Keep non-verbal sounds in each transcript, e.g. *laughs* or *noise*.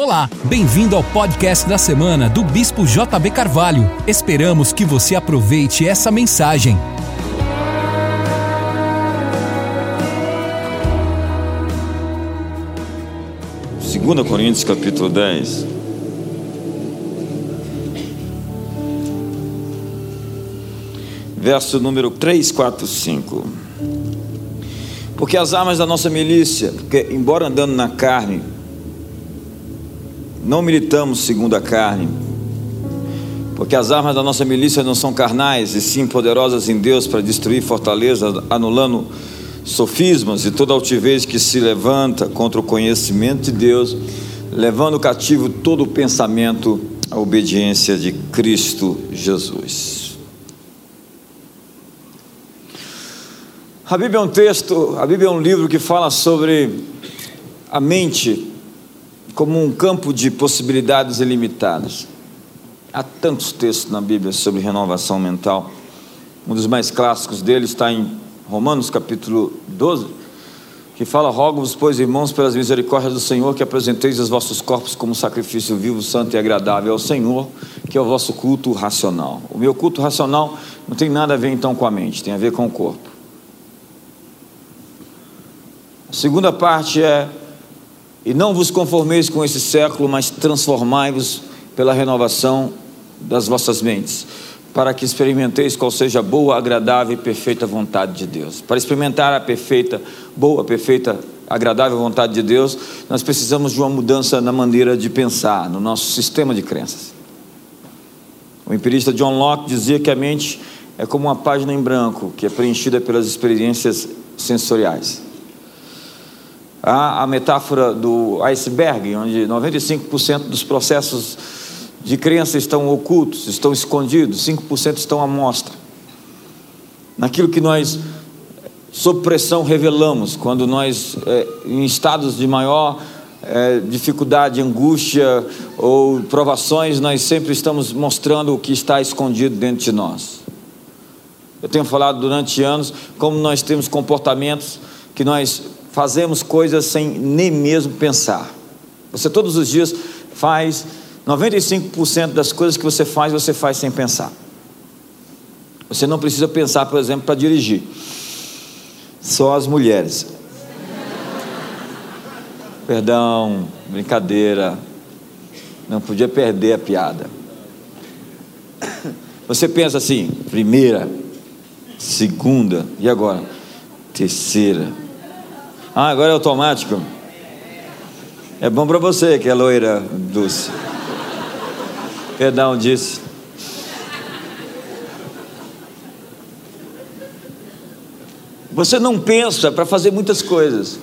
Olá, bem-vindo ao podcast da semana do Bispo JB Carvalho. Esperamos que você aproveite essa mensagem. Segunda Coríntios capítulo 10. Verso número 3, 4, 5. Porque as armas da nossa milícia, porque embora andando na carne, não militamos segundo a carne, porque as armas da nossa milícia não são carnais, e sim poderosas em Deus para destruir fortalezas, anulando sofismas e toda altivez que se levanta contra o conhecimento de Deus, levando cativo todo o pensamento à obediência de Cristo Jesus. A Bíblia é um texto, a Bíblia é um livro que fala sobre a mente como um campo de possibilidades ilimitadas. Há tantos textos na Bíblia sobre renovação mental. Um dos mais clássicos deles está em Romanos capítulo 12, que fala: Rogo-vos, pois, irmãos, pelas misericórdias do Senhor, que apresenteis os vossos corpos como sacrifício vivo, santo e agradável ao Senhor, que é o vosso culto racional. O meu culto racional não tem nada a ver então com a mente, tem a ver com o corpo. A segunda parte é: E não vos conformeis com esse século, mas transformai-vos pela renovação das vossas mentes para que experimenteis qual seja a boa, agradável e perfeita vontade de Deus. Para experimentar a perfeita, boa, perfeita, agradável vontade de Deus, nós precisamos de uma mudança na maneira de pensar, no nosso sistema de crenças. O empirista John Locke dizia que a mente é como uma página em branco que é preenchida pelas experiências sensoriais. Há a metáfora do iceberg, onde 95% dos processos de crença estão ocultos, estão escondidos, 5% estão à mostra. Naquilo que nós, sob pressão, revelamos, quando nós, é, em estados de maior é, dificuldade, angústia ou provações, nós sempre estamos mostrando o que está escondido dentro de nós. Eu tenho falado durante anos como nós temos comportamentos que nós fazemos coisas sem nem mesmo pensar. Você todos os dias faz 95% das coisas que você faz, você faz sem pensar. Você não precisa pensar, por exemplo, para dirigir. Só as mulheres. Perdão, brincadeira. Não podia perder a piada. Você pensa assim: primeira, segunda, e agora? Terceira. Ah, agora é automático. É bom para você que é loira, Dulce. Perdão, disse. Você não pensa para fazer muitas coisas.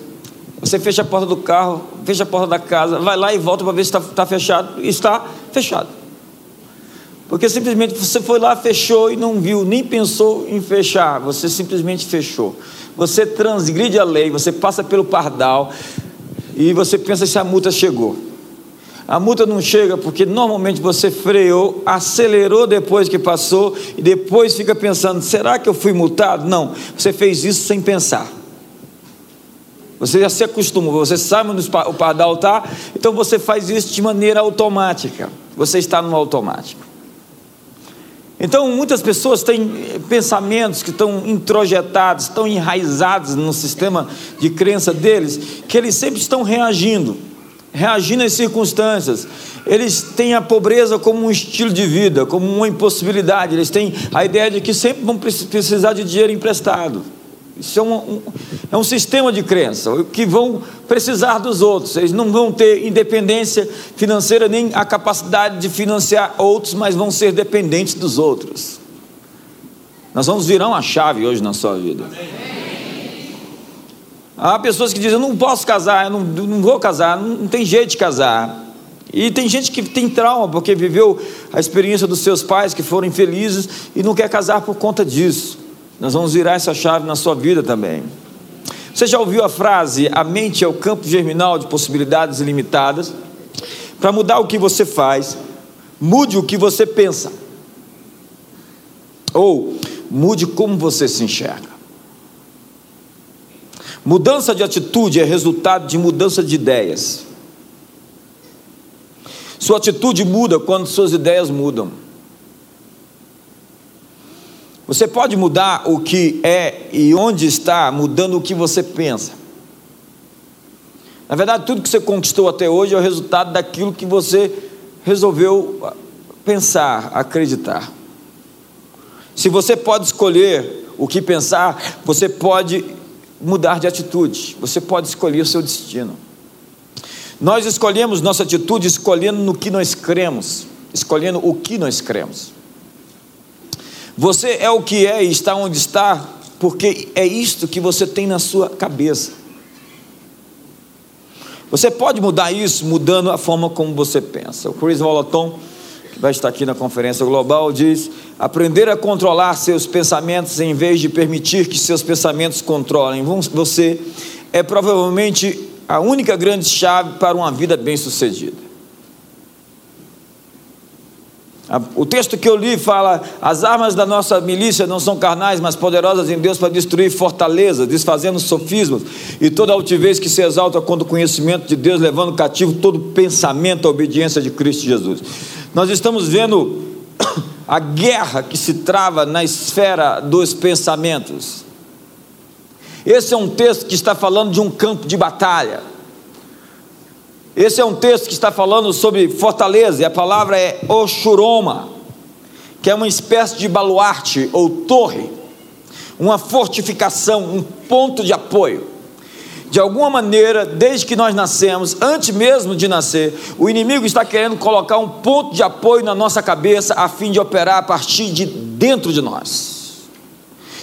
Você fecha a porta do carro, fecha a porta da casa, vai lá e volta para ver se está tá fechado. Está fechado. Porque simplesmente você foi lá, fechou e não viu, nem pensou em fechar. Você simplesmente fechou. Você transgride a lei, você passa pelo pardal e você pensa se a multa chegou. A multa não chega porque normalmente você freou, acelerou depois que passou e depois fica pensando: será que eu fui multado? Não, você fez isso sem pensar. Você já se acostumou, você sabe onde o pardal está, então você faz isso de maneira automática. Você está no automático. Então, muitas pessoas têm pensamentos que estão introjetados, estão enraizados no sistema de crença deles, que eles sempre estão reagindo reagindo às circunstâncias. Eles têm a pobreza como um estilo de vida, como uma impossibilidade. Eles têm a ideia de que sempre vão precisar de dinheiro emprestado. Isso é um, um, é um sistema de crença, que vão precisar dos outros. Eles não vão ter independência financeira nem a capacidade de financiar outros, mas vão ser dependentes dos outros. Nós vamos virar uma chave hoje na sua vida. Há pessoas que dizem: Eu não posso casar, eu não, não vou casar, não, não tem jeito de casar. E tem gente que tem trauma porque viveu a experiência dos seus pais que foram infelizes e não quer casar por conta disso. Nós vamos virar essa chave na sua vida também. Você já ouviu a frase: a mente é o campo germinal de possibilidades ilimitadas? Para mudar o que você faz, mude o que você pensa. Ou mude como você se enxerga. Mudança de atitude é resultado de mudança de ideias. Sua atitude muda quando suas ideias mudam. Você pode mudar o que é e onde está, mudando o que você pensa. Na verdade, tudo que você conquistou até hoje é o resultado daquilo que você resolveu pensar, acreditar. Se você pode escolher o que pensar, você pode mudar de atitude, você pode escolher o seu destino. Nós escolhemos nossa atitude escolhendo no que nós cremos, escolhendo o que nós cremos. Você é o que é e está onde está, porque é isto que você tem na sua cabeça. Você pode mudar isso mudando a forma como você pensa. O Chris Volaton, que vai estar aqui na conferência global, diz: aprender a controlar seus pensamentos em vez de permitir que seus pensamentos controlem você é provavelmente a única grande chave para uma vida bem-sucedida. O texto que eu li fala: as armas da nossa milícia não são carnais, mas poderosas em Deus para destruir fortalezas, desfazendo sofismas e toda altivez que se exalta contra o conhecimento de Deus, levando cativo todo pensamento à obediência de Cristo Jesus. Nós estamos vendo *coughs* a guerra que se trava na esfera dos pensamentos. Esse é um texto que está falando de um campo de batalha. Esse é um texto que está falando sobre fortaleza, e a palavra é Oshuroma, que é uma espécie de baluarte ou torre, uma fortificação, um ponto de apoio. De alguma maneira, desde que nós nascemos, antes mesmo de nascer, o inimigo está querendo colocar um ponto de apoio na nossa cabeça a fim de operar a partir de dentro de nós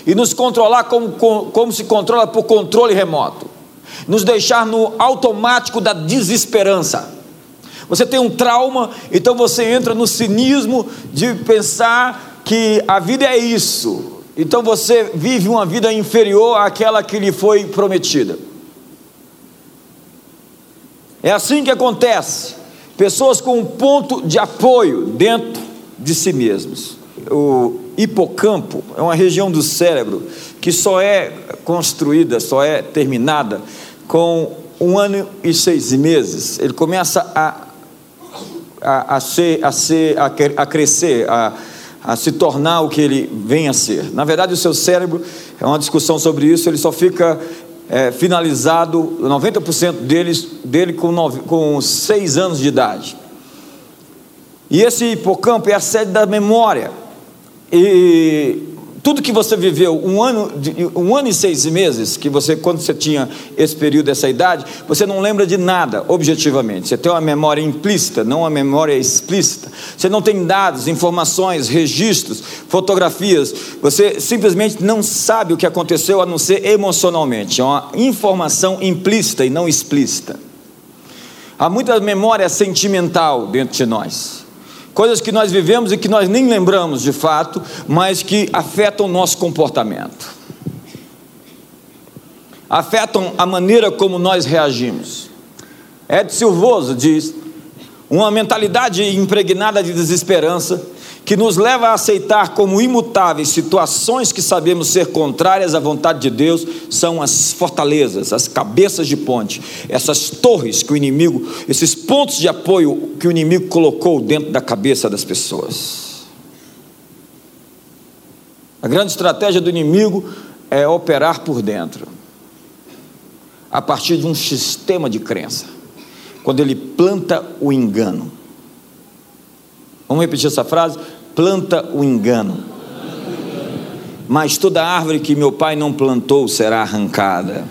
e nos controlar como, como se controla por controle remoto nos deixar no automático da desesperança. Você tem um trauma, então você entra no cinismo de pensar que a vida é isso. Então você vive uma vida inferior àquela que lhe foi prometida. É assim que acontece. Pessoas com um ponto de apoio dentro de si mesmos. O hipocampo é uma região do cérebro que só é construída, só é terminada com um ano e seis meses, ele começa a, a, a, ser, a, ser, a, a crescer, a, a se tornar o que ele vem a ser. Na verdade, o seu cérebro, é uma discussão sobre isso, ele só fica é, finalizado, 90% deles, dele com, nove, com seis anos de idade. E esse hipocampo é a sede da memória. E tudo que você viveu um ano, um ano e seis meses, que você, quando você tinha esse período, essa idade, você não lembra de nada, objetivamente. Você tem uma memória implícita, não uma memória explícita. Você não tem dados, informações, registros, fotografias. Você simplesmente não sabe o que aconteceu, a não ser emocionalmente. É uma informação implícita e não explícita. Há muita memória sentimental dentro de nós coisas que nós vivemos e que nós nem lembramos de fato, mas que afetam o nosso comportamento, afetam a maneira como nós reagimos. Ed Silvoso diz: uma mentalidade impregnada de desesperança que nos leva a aceitar como imutáveis situações que sabemos ser contrárias à vontade de Deus, são as fortalezas, as cabeças de ponte, essas torres que o inimigo, esses pontos de apoio que o inimigo colocou dentro da cabeça das pessoas. A grande estratégia do inimigo é operar por dentro, a partir de um sistema de crença, quando ele planta o engano. Vamos repetir essa frase? Planta o engano. Mas toda árvore que meu pai não plantou será arrancada.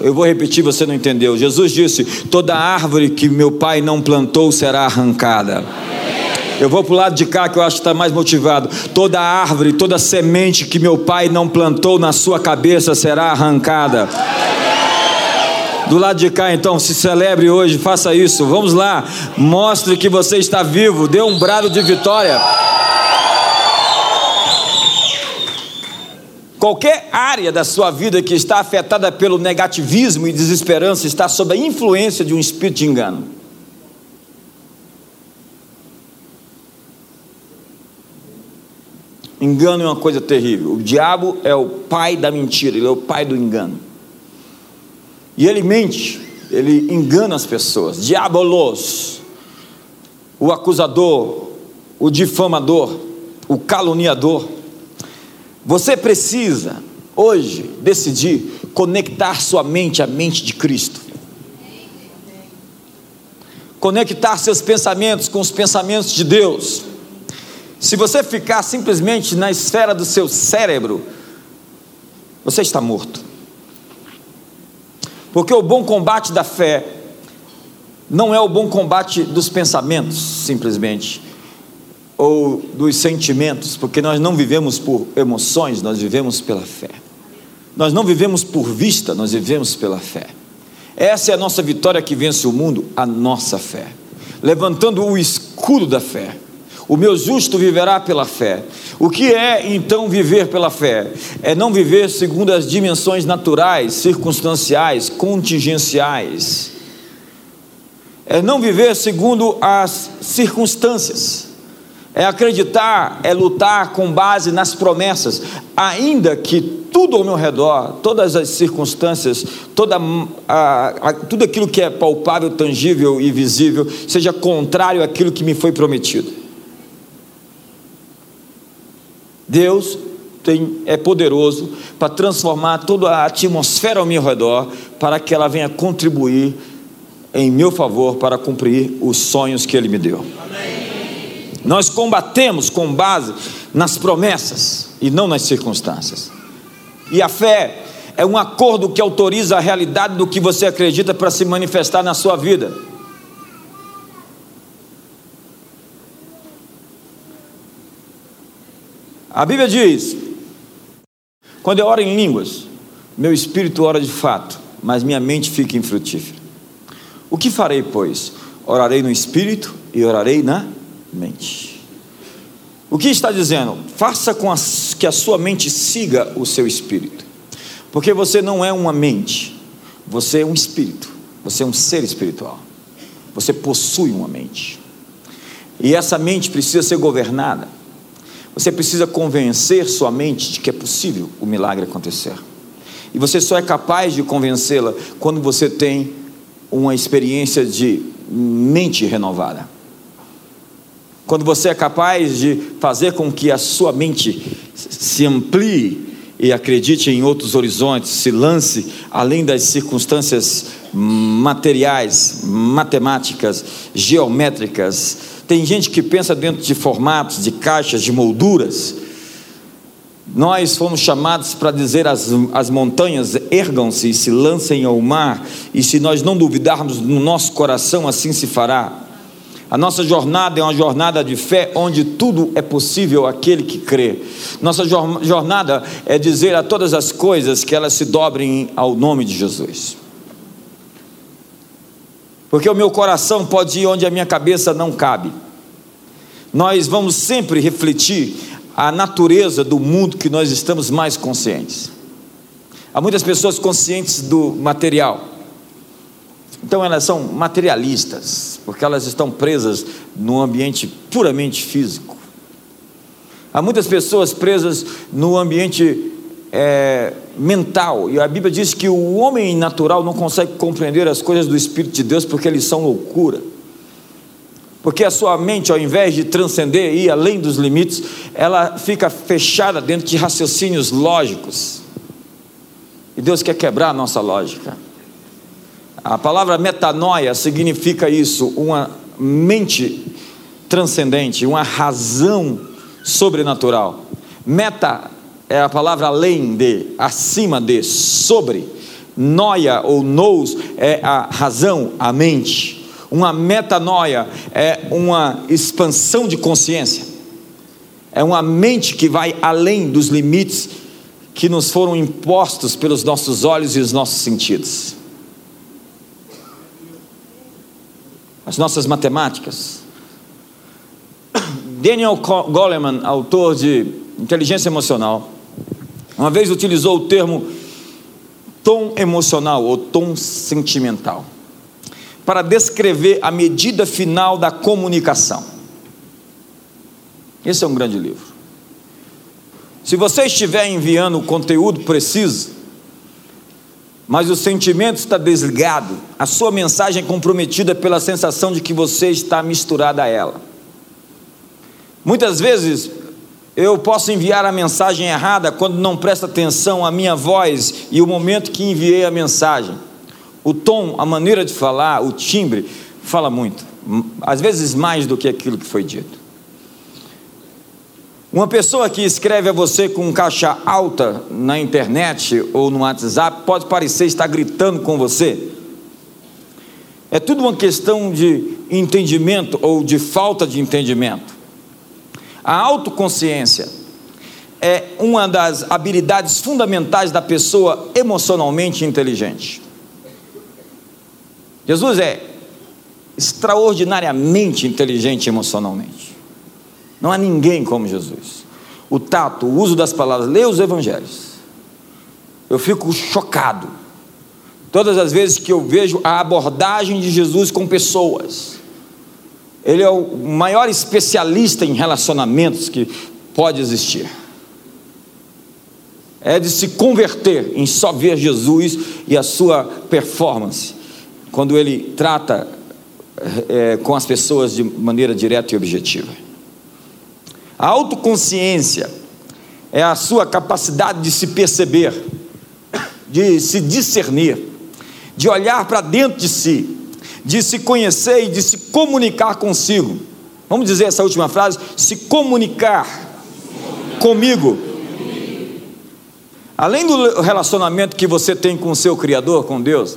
Eu vou repetir, você não entendeu. Jesus disse: toda árvore que meu pai não plantou será arrancada. Eu vou para o lado de cá que eu acho que está mais motivado. Toda árvore, toda semente que meu pai não plantou na sua cabeça será arrancada. Do lado de cá, então, se celebre hoje, faça isso. Vamos lá, mostre que você está vivo, dê um brado de vitória. Qualquer área da sua vida que está afetada pelo negativismo e desesperança está sob a influência de um espírito de engano. Engano é uma coisa terrível. O diabo é o pai da mentira, ele é o pai do engano. E ele mente, ele engana as pessoas. Diabolos. o acusador, o difamador, o caluniador. Você precisa, hoje, decidir conectar sua mente à mente de Cristo. Conectar seus pensamentos com os pensamentos de Deus. Se você ficar simplesmente na esfera do seu cérebro, você está morto. Porque o bom combate da fé não é o bom combate dos pensamentos, simplesmente, ou dos sentimentos, porque nós não vivemos por emoções, nós vivemos pela fé. Nós não vivemos por vista, nós vivemos pela fé. Essa é a nossa vitória que vence o mundo, a nossa fé. Levantando o escudo da fé. O meu justo viverá pela fé. O que é então viver pela fé? É não viver segundo as dimensões naturais, circunstanciais, contingenciais. É não viver segundo as circunstâncias. É acreditar, é lutar com base nas promessas, ainda que tudo ao meu redor, todas as circunstâncias, toda a, a, tudo aquilo que é palpável, tangível e visível, seja contrário àquilo que me foi prometido. Deus tem, é poderoso para transformar toda a atmosfera ao meu redor, para que ela venha contribuir em meu favor para cumprir os sonhos que Ele me deu. Amém. Nós combatemos com base nas promessas e não nas circunstâncias. E a fé é um acordo que autoriza a realidade do que você acredita para se manifestar na sua vida. A Bíblia diz: quando eu oro em línguas, meu espírito ora de fato, mas minha mente fica infrutífera. O que farei, pois? Orarei no espírito e orarei na mente. O que está dizendo? Faça com que a sua mente siga o seu espírito, porque você não é uma mente, você é um espírito, você é um ser espiritual, você possui uma mente, e essa mente precisa ser governada você precisa convencer sua mente de que é possível o milagre acontecer. E você só é capaz de convencê-la quando você tem uma experiência de mente renovada. Quando você é capaz de fazer com que a sua mente se amplie e acredite em outros horizontes, se lance além das circunstâncias materiais, matemáticas, geométricas, tem gente que pensa dentro de formatos, de caixas, de molduras. Nós fomos chamados para dizer às, as montanhas: ergam-se e se lancem ao mar, e se nós não duvidarmos no nosso coração, assim se fará. A nossa jornada é uma jornada de fé onde tudo é possível aquele que crê. Nossa jornada é dizer a todas as coisas que elas se dobrem ao nome de Jesus porque o meu coração pode ir onde a minha cabeça não cabe. Nós vamos sempre refletir a natureza do mundo que nós estamos mais conscientes. Há muitas pessoas conscientes do material, então elas são materialistas, porque elas estão presas num ambiente puramente físico. Há muitas pessoas presas no ambiente é, mental. E a Bíblia diz que o homem natural não consegue compreender as coisas do Espírito de Deus porque eles são loucura. Porque a sua mente, ao invés de transcender e ir além dos limites, ela fica fechada dentro de raciocínios lógicos. E Deus quer quebrar a nossa lógica. A palavra metanoia significa isso, uma mente transcendente, uma razão sobrenatural. Meta é a palavra além de, acima de, sobre. Noia ou nous é a razão, a mente. Uma metanoia é uma expansão de consciência. É uma mente que vai além dos limites que nos foram impostos pelos nossos olhos e os nossos sentidos. As nossas matemáticas. *coughs* Daniel Goleman, autor de Inteligência Emocional, uma vez utilizou o termo tom emocional ou tom sentimental para descrever a medida final da comunicação. Esse é um grande livro. Se você estiver enviando o conteúdo preciso, mas o sentimento está desligado, a sua mensagem é comprometida pela sensação de que você está misturado a ela. Muitas vezes eu posso enviar a mensagem errada quando não presta atenção à minha voz e o momento que enviei a mensagem. O tom, a maneira de falar, o timbre, fala muito, às vezes mais do que aquilo que foi dito. Uma pessoa que escreve a você com caixa alta na internet ou no WhatsApp pode parecer estar gritando com você. É tudo uma questão de entendimento ou de falta de entendimento. A autoconsciência é uma das habilidades fundamentais da pessoa emocionalmente inteligente. Jesus é extraordinariamente inteligente emocionalmente. Não há ninguém como Jesus. O tato, o uso das palavras, leia os evangelhos. Eu fico chocado. Todas as vezes que eu vejo a abordagem de Jesus com pessoas. Ele é o maior especialista em relacionamentos que pode existir. É de se converter em só ver Jesus e a sua performance, quando ele trata é, com as pessoas de maneira direta e objetiva. A autoconsciência é a sua capacidade de se perceber, de se discernir, de olhar para dentro de si, de se conhecer e de se comunicar consigo. Vamos dizer essa última frase: se comunicar comigo. Além do relacionamento que você tem com o seu Criador, com Deus,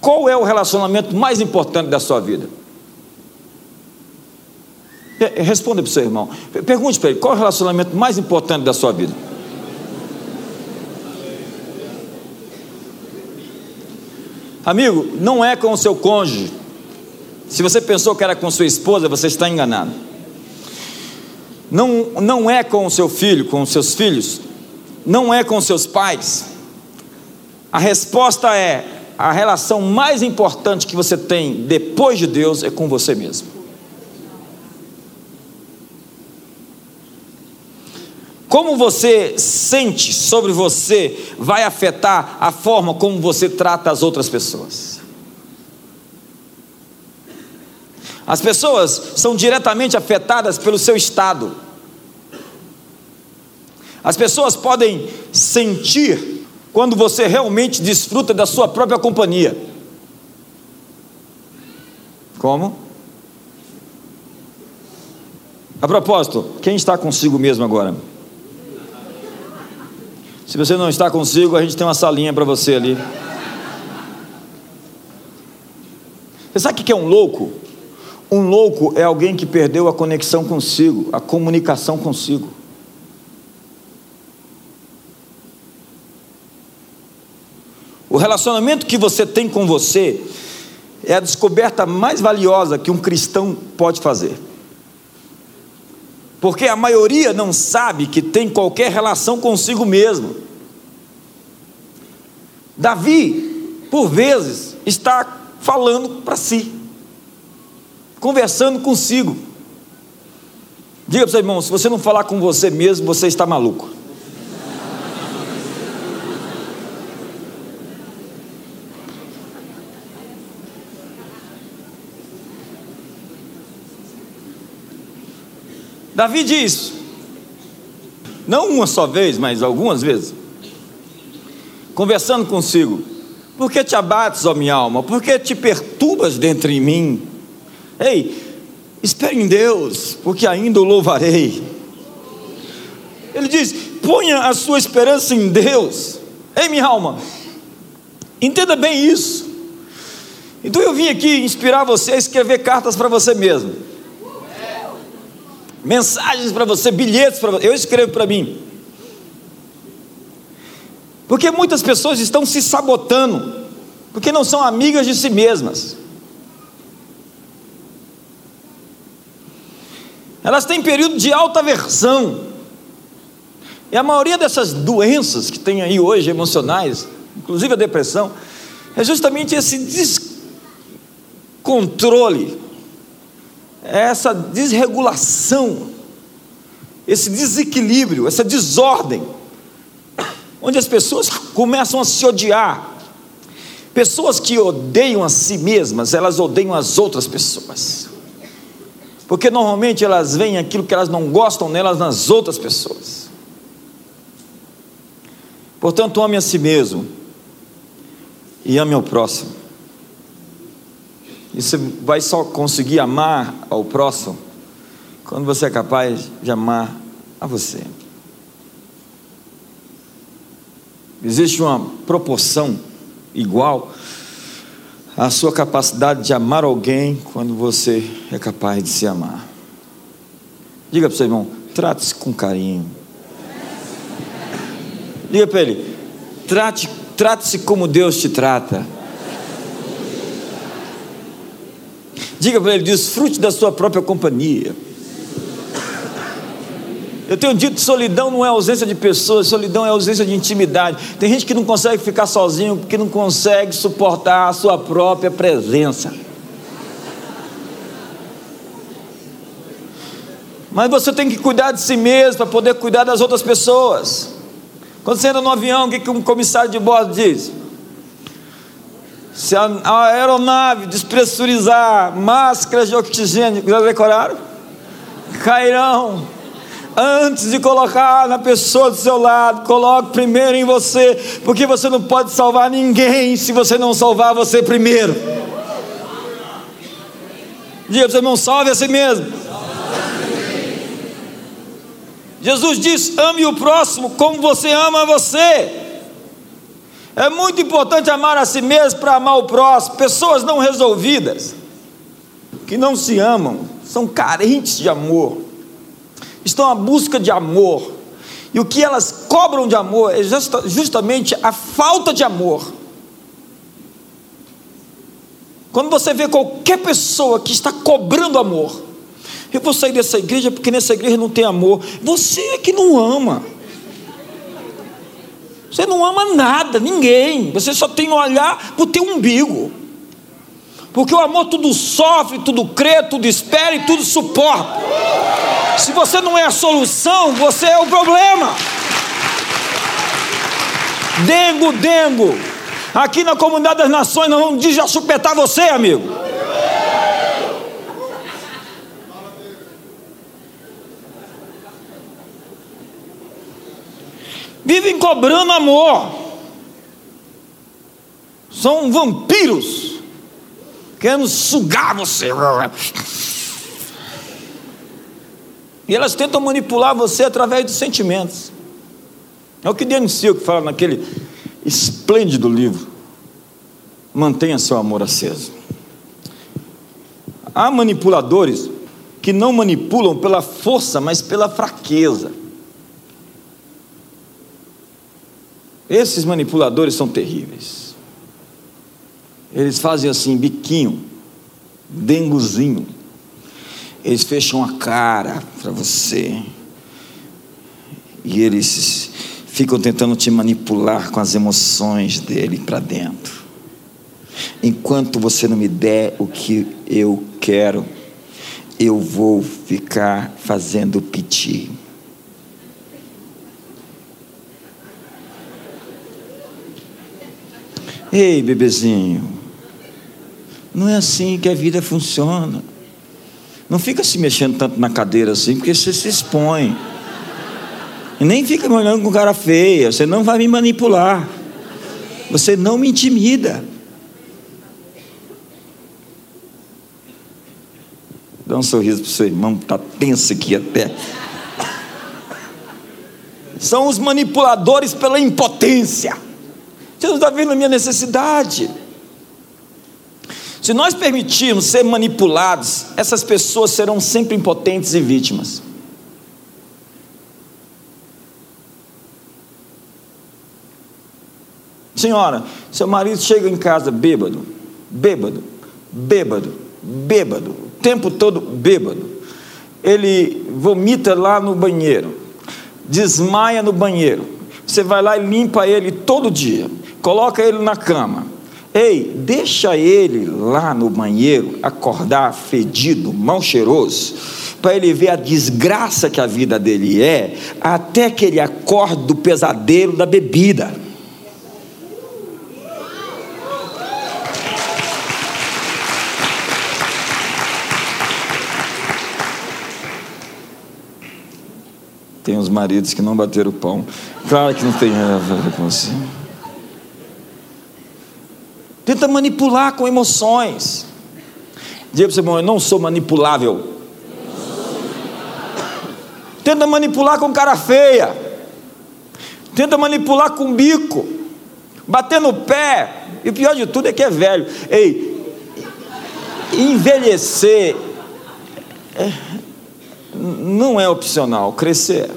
qual é o relacionamento mais importante da sua vida? Responda para o seu irmão. Pergunte para ele: qual é o relacionamento mais importante da sua vida? Amigo, não é com o seu cônjuge. Se você pensou que era com sua esposa, você está enganado. Não, não é com o seu filho, com os seus filhos. Não é com seus pais. A resposta é: a relação mais importante que você tem depois de Deus é com você mesmo. Como você sente sobre você vai afetar a forma como você trata as outras pessoas. As pessoas são diretamente afetadas pelo seu estado. As pessoas podem sentir quando você realmente desfruta da sua própria companhia. Como? A propósito, quem está consigo mesmo agora? Se você não está consigo, a gente tem uma salinha para você ali. Você sabe o que é um louco? Um louco é alguém que perdeu a conexão consigo, a comunicação consigo. O relacionamento que você tem com você é a descoberta mais valiosa que um cristão pode fazer. Porque a maioria não sabe que tem qualquer relação consigo mesmo. Davi, por vezes, está falando para si, conversando consigo. Diga para o seu irmão: se você não falar com você mesmo, você está maluco. Davi diz, não uma só vez, mas algumas vezes, conversando consigo: Por que te abates, ó minha alma? Por que te perturbas dentro em mim? Ei, espere em Deus, porque ainda o louvarei. Ele diz: ponha a sua esperança em Deus. Ei, minha alma, entenda bem isso. Então eu vim aqui inspirar você a escrever cartas para você mesmo. Mensagens para você, bilhetes para você. Eu escrevo para mim. Porque muitas pessoas estão se sabotando, porque não são amigas de si mesmas. Elas têm período de alta aversão. E a maioria dessas doenças que tem aí hoje, emocionais, inclusive a depressão, é justamente esse descontrole, essa desregulação, esse desequilíbrio, essa desordem onde as pessoas começam a se odiar, Pessoas que odeiam a si mesmas, elas odeiam as outras pessoas. Porque normalmente elas veem aquilo que elas não gostam nelas nas outras pessoas. Portanto, ame a si mesmo e ame ao próximo. E você vai só conseguir amar ao próximo quando você é capaz de amar a você. Existe uma proporção igual à sua capacidade de amar alguém quando você é capaz de se amar. Diga para o seu irmão, trate-se com carinho. Diga para ele, trate, trate-se como Deus te trata. Diga para ele, desfrute da sua própria companhia. Eu tenho dito solidão não é ausência de pessoas, solidão é ausência de intimidade. Tem gente que não consegue ficar sozinho porque não consegue suportar a sua própria presença. Mas você tem que cuidar de si mesmo para poder cuidar das outras pessoas. Quando você entra no avião, o que um comissário de bordo diz? Se a, aeronave despressurizar, máscaras de oxigênio, já decoraram? Cairão Antes de colocar na pessoa do seu lado, coloque primeiro em você, porque você não pode salvar ninguém se você não salvar você primeiro. Diga para irmão: salve a si mesmo. Jesus diz: ame o próximo como você ama você. É muito importante amar a si mesmo para amar o próximo. Pessoas não resolvidas, que não se amam, são carentes de amor estão à busca de amor. E o que elas cobram de amor é justa, justamente a falta de amor. Quando você vê qualquer pessoa que está cobrando amor, eu vou sair dessa igreja porque nessa igreja não tem amor. Você é que não ama. Você não ama nada, ninguém. Você só tem que olhar para o teu umbigo. Porque o amor tudo sofre, tudo crê, tudo espera e tudo suporta. Se você não é a solução, você é o problema. Dengo, dengo. Aqui na comunidade das nações nós vamos desachupetar você, amigo. Vivem cobrando amor. São vampiros querendo sugar você. E elas tentam manipular você através dos sentimentos. É o que Dionísio que fala naquele esplêndido livro. Mantenha seu amor aceso. Há manipuladores que não manipulam pela força, mas pela fraqueza. Esses manipuladores são terríveis. Eles fazem assim, biquinho, dengozinho. Eles fecham a cara para você. E eles ficam tentando te manipular com as emoções dele para dentro. Enquanto você não me der o que eu quero, eu vou ficar fazendo piti. Ei, bebezinho, não é assim que a vida funciona. Não fica se mexendo tanto na cadeira assim, porque você se expõe. E nem fica me olhando com cara feia, você não vai me manipular. Você não me intimida. Dá um sorriso para o seu irmão, está tenso aqui até. São os manipuladores pela impotência. Você não está vendo a minha necessidade. Se nós permitirmos ser manipulados, essas pessoas serão sempre impotentes e vítimas. Senhora, seu marido chega em casa bêbado, bêbado, bêbado, bêbado, o tempo todo bêbado. Ele vomita lá no banheiro, desmaia no banheiro. Você vai lá e limpa ele todo dia, coloca ele na cama. Ei, deixa ele lá no banheiro acordar fedido, mal cheiroso, para ele ver a desgraça que a vida dele é, até que ele acorde do pesadelo da bebida. Tem uns maridos que não bateram o pão. Claro que não tem nada a ver com isso. Tenta manipular com emoções. Diga para o seu irmão, eu não sou manipulável. Tenta manipular com cara feia. Tenta manipular com bico. Bater no pé. E o pior de tudo é que é velho. Ei, envelhecer é, não é opcional, crescer.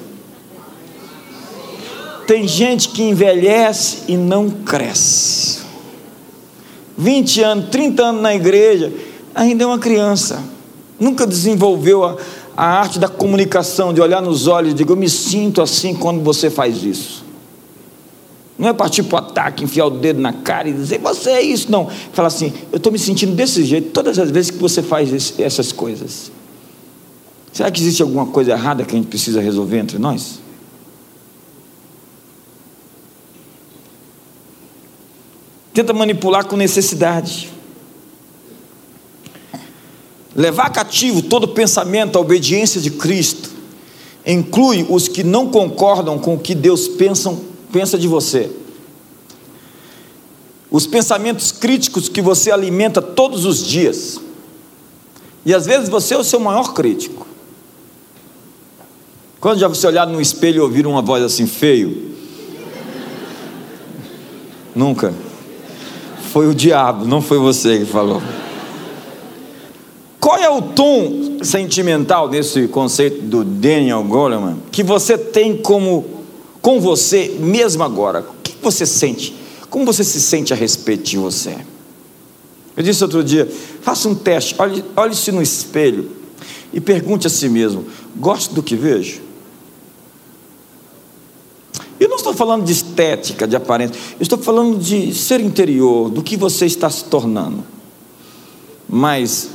Tem gente que envelhece e não cresce. 20 anos, 30 anos na igreja, ainda é uma criança. Nunca desenvolveu a, a arte da comunicação, de olhar nos olhos e dizer: Eu me sinto assim quando você faz isso. Não é partir para o ataque, enfiar o dedo na cara e dizer, você é isso. Não. Fala assim, eu estou me sentindo desse jeito todas as vezes que você faz esse, essas coisas. Será que existe alguma coisa errada que a gente precisa resolver entre nós? Tenta manipular com necessidade. Levar cativo todo pensamento à obediência de Cristo inclui os que não concordam com o que Deus pensa, pensa de você. Os pensamentos críticos que você alimenta todos os dias. E às vezes você é o seu maior crítico. Quando já você olhar no espelho e ouvir uma voz assim feio? Nunca. Foi o diabo, não foi você que falou. Qual é o tom sentimental desse conceito do Daniel Goleman que você tem como com você mesmo agora? O que você sente? Como você se sente a respeito de você? Eu disse outro dia: faça um teste, olhe-se olhe no espelho e pergunte a si mesmo: gosto do que vejo? Eu não estou falando de estética, de aparência, eu estou falando de ser interior, do que você está se tornando. Mas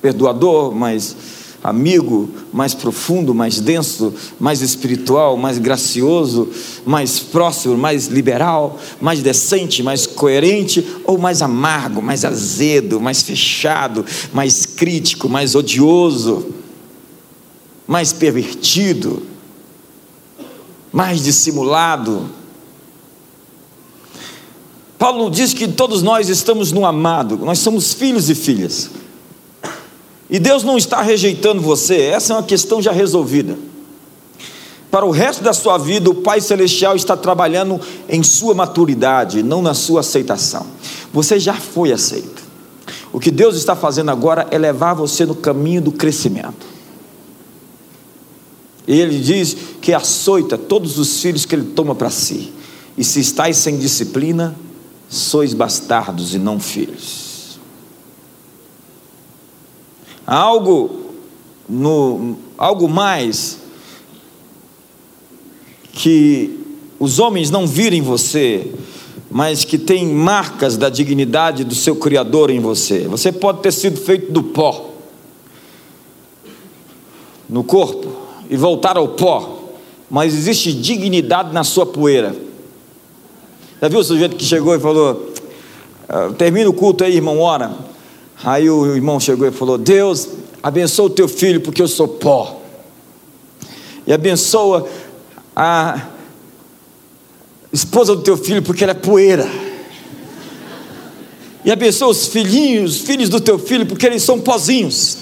perdoador, mais amigo, mais profundo, mais denso, mais espiritual, mais gracioso, mais próximo, mais liberal, mais decente, mais coerente, ou mais amargo, mais azedo, mais fechado, mais crítico, mais odioso, mais pervertido, mais dissimulado. Paulo diz que todos nós estamos no amado, nós somos filhos e filhas. E Deus não está rejeitando você, essa é uma questão já resolvida. Para o resto da sua vida, o Pai Celestial está trabalhando em sua maturidade, não na sua aceitação. Você já foi aceito. O que Deus está fazendo agora é levar você no caminho do crescimento. E Ele diz que açoita todos os filhos que Ele toma para si. E se estáis sem disciplina, sois bastardos e não filhos algo no algo mais que os homens não virem você, mas que tem marcas da dignidade do seu criador em você. Você pode ter sido feito do pó no corpo e voltar ao pó, mas existe dignidade na sua poeira. Já viu o sujeito que chegou e falou: ah, termina o culto aí, irmão, ora. Aí o irmão chegou e falou: Deus, abençoa o teu filho, porque eu sou pó. E abençoa a esposa do teu filho, porque ela é poeira. E abençoa os filhinhos, os filhos do teu filho, porque eles são pozinhos.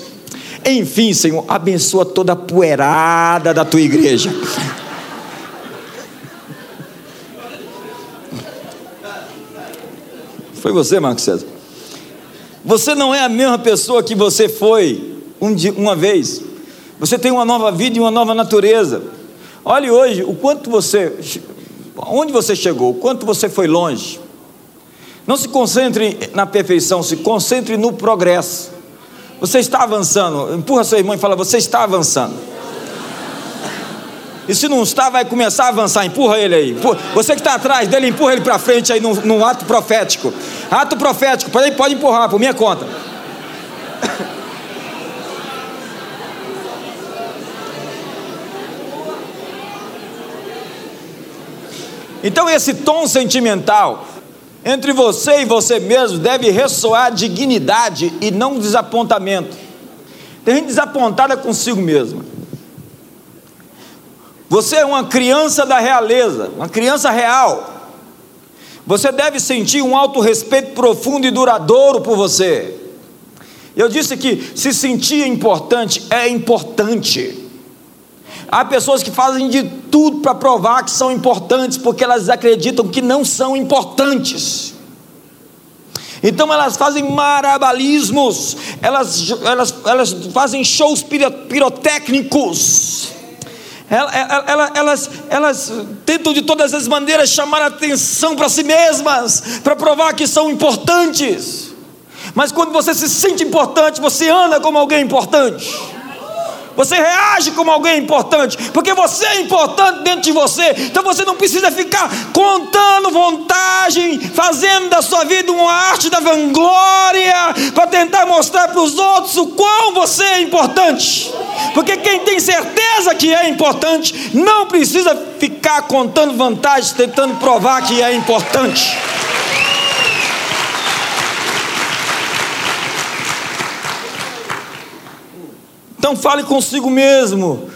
Enfim, Senhor, abençoa toda a poeirada da tua igreja. Foi você, Marcos César? Você não é a mesma pessoa que você foi um dia, uma vez. Você tem uma nova vida e uma nova natureza. Olhe hoje o quanto você, onde você chegou, o quanto você foi longe. Não se concentre na perfeição, se concentre no progresso. Você está avançando. Empurra seu irmão e fala: Você está avançando. E se não está, vai começar a avançar. Empurra ele aí. Você que está atrás dele, empurra ele para frente aí num, ato profético. Ato profético, pode, pode empurrar, por minha conta. Então, esse tom sentimental entre você e você mesmo deve ressoar dignidade e não desapontamento. Tem gente desapontada consigo mesma. Você é uma criança da realeza, uma criança real. Você deve sentir um alto respeito profundo e duradouro por você. Eu disse que se sentir importante é importante. Há pessoas que fazem de tudo para provar que são importantes, porque elas acreditam que não são importantes. Então elas fazem marabalismos, elas, elas, elas fazem shows pirotécnicos, elas, elas, elas tentam de todas as maneiras chamar atenção para si mesmas, para provar que são importantes. Mas quando você se sente importante, você anda como alguém importante. Você reage como alguém importante, porque você é importante dentro de você. Então você não precisa ficar contando vantagem, fazendo da sua vida uma arte da vanglória, para tentar mostrar para os outros o quão você é importante. Porque quem tem certeza que é importante, não precisa ficar contando vantagens, tentando provar que é importante. Então fale consigo mesmo.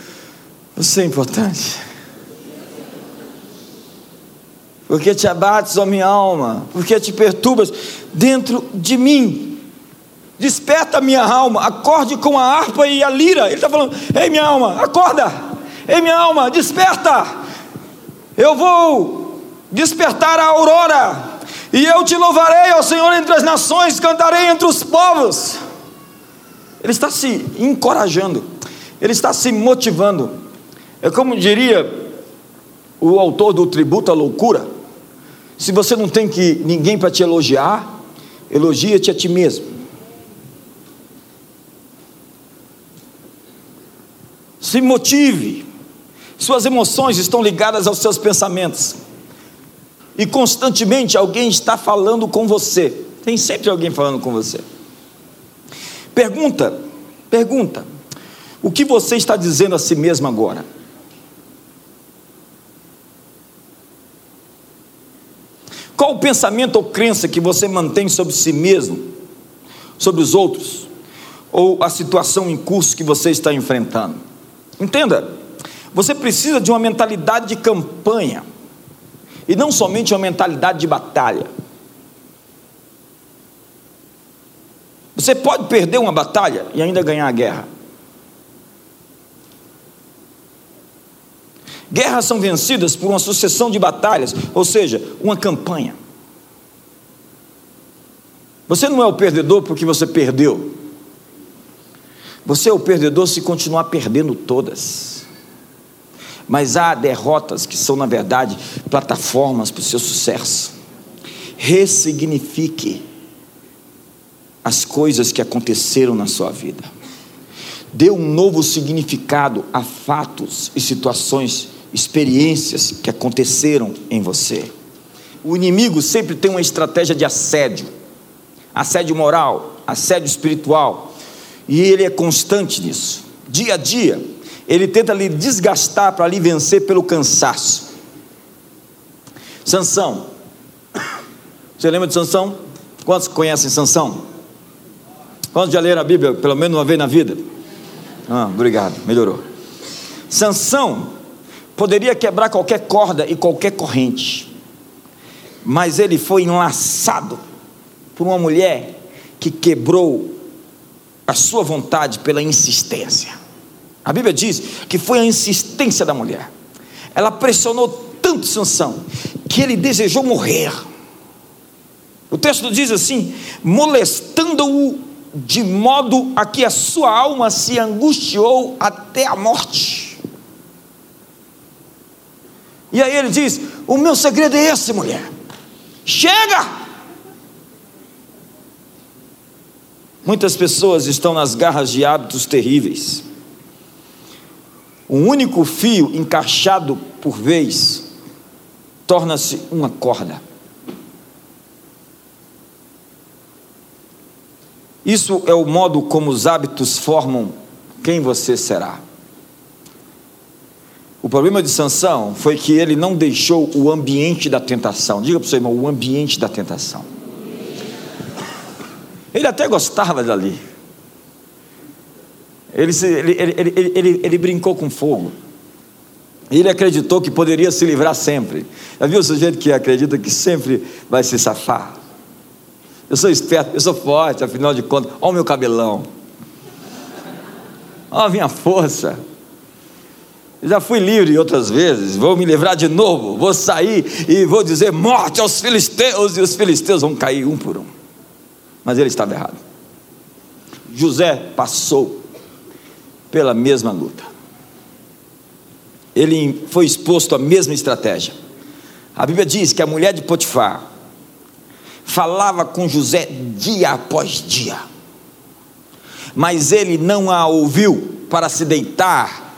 Você é importante. Porque te abates, ó minha alma, porque te perturbas dentro de mim. Desperta a minha alma, acorde com a harpa e a lira. Ele está falando: Ei, minha alma, acorda. Ei, minha alma, desperta. Eu vou despertar a aurora, e eu te louvarei, ó Senhor, entre as nações, cantarei entre os povos. Ele está se encorajando, ele está se motivando. É como diria o autor do Tributo à Loucura: se você não tem que ninguém para te elogiar, elogia-te a ti mesmo. Se motive, suas emoções estão ligadas aos seus pensamentos, e constantemente alguém está falando com você, tem sempre alguém falando com você. Pergunta, pergunta, o que você está dizendo a si mesmo agora? Qual o pensamento ou crença que você mantém sobre si mesmo, sobre os outros, ou a situação em curso que você está enfrentando? Entenda, você precisa de uma mentalidade de campanha, e não somente uma mentalidade de batalha. Você pode perder uma batalha e ainda ganhar a guerra. Guerras são vencidas por uma sucessão de batalhas, ou seja, uma campanha. Você não é o perdedor porque você perdeu. Você é o perdedor se continuar perdendo todas. Mas há derrotas que são, na verdade, plataformas para o seu sucesso. Ressignifique as coisas que aconteceram na sua vida. Dê um novo significado a fatos e situações, experiências que aconteceram em você. O inimigo sempre tem uma estratégia de assédio, assédio moral, assédio espiritual, e ele é constante nisso. Dia a dia, ele tenta lhe desgastar para lhe vencer pelo cansaço. Sansão. *coughs* Você lembra de Sansão? Quantos conhecem Sansão? Quantos já leram a Bíblia pelo menos uma vez na vida? Ah, obrigado, melhorou. Sansão poderia quebrar qualquer corda e qualquer corrente, mas ele foi enlaçado por uma mulher que quebrou a sua vontade pela insistência. A Bíblia diz que foi a insistência da mulher. Ela pressionou tanto Sansão que ele desejou morrer. O texto diz assim: molestando-o de modo a que a sua alma se angustiou até a morte. E aí ele diz: O meu segredo é esse, mulher. Chega! Muitas pessoas estão nas garras de hábitos terríveis. Um único fio encaixado por vez torna-se uma corda. Isso é o modo como os hábitos formam quem você será. O problema de Sansão foi que ele não deixou o ambiente da tentação. Diga para o seu irmão, o ambiente da tentação. Ele até gostava dali. Ele, ele, ele, ele, ele brincou com fogo. Ele acreditou que poderia se livrar sempre. Já viu o sujeito que acredita que sempre vai se safar? Eu sou esperto, eu sou forte, afinal de contas, olha o meu cabelão. Olha a minha força. Eu já fui livre outras vezes, vou me livrar de novo, vou sair e vou dizer morte aos filisteus, e os filisteus vão cair um por um. Mas ele estava errado. José passou pela mesma luta. Ele foi exposto à mesma estratégia. A Bíblia diz que a mulher de Potifar falava com José dia após dia, mas ele não a ouviu para se deitar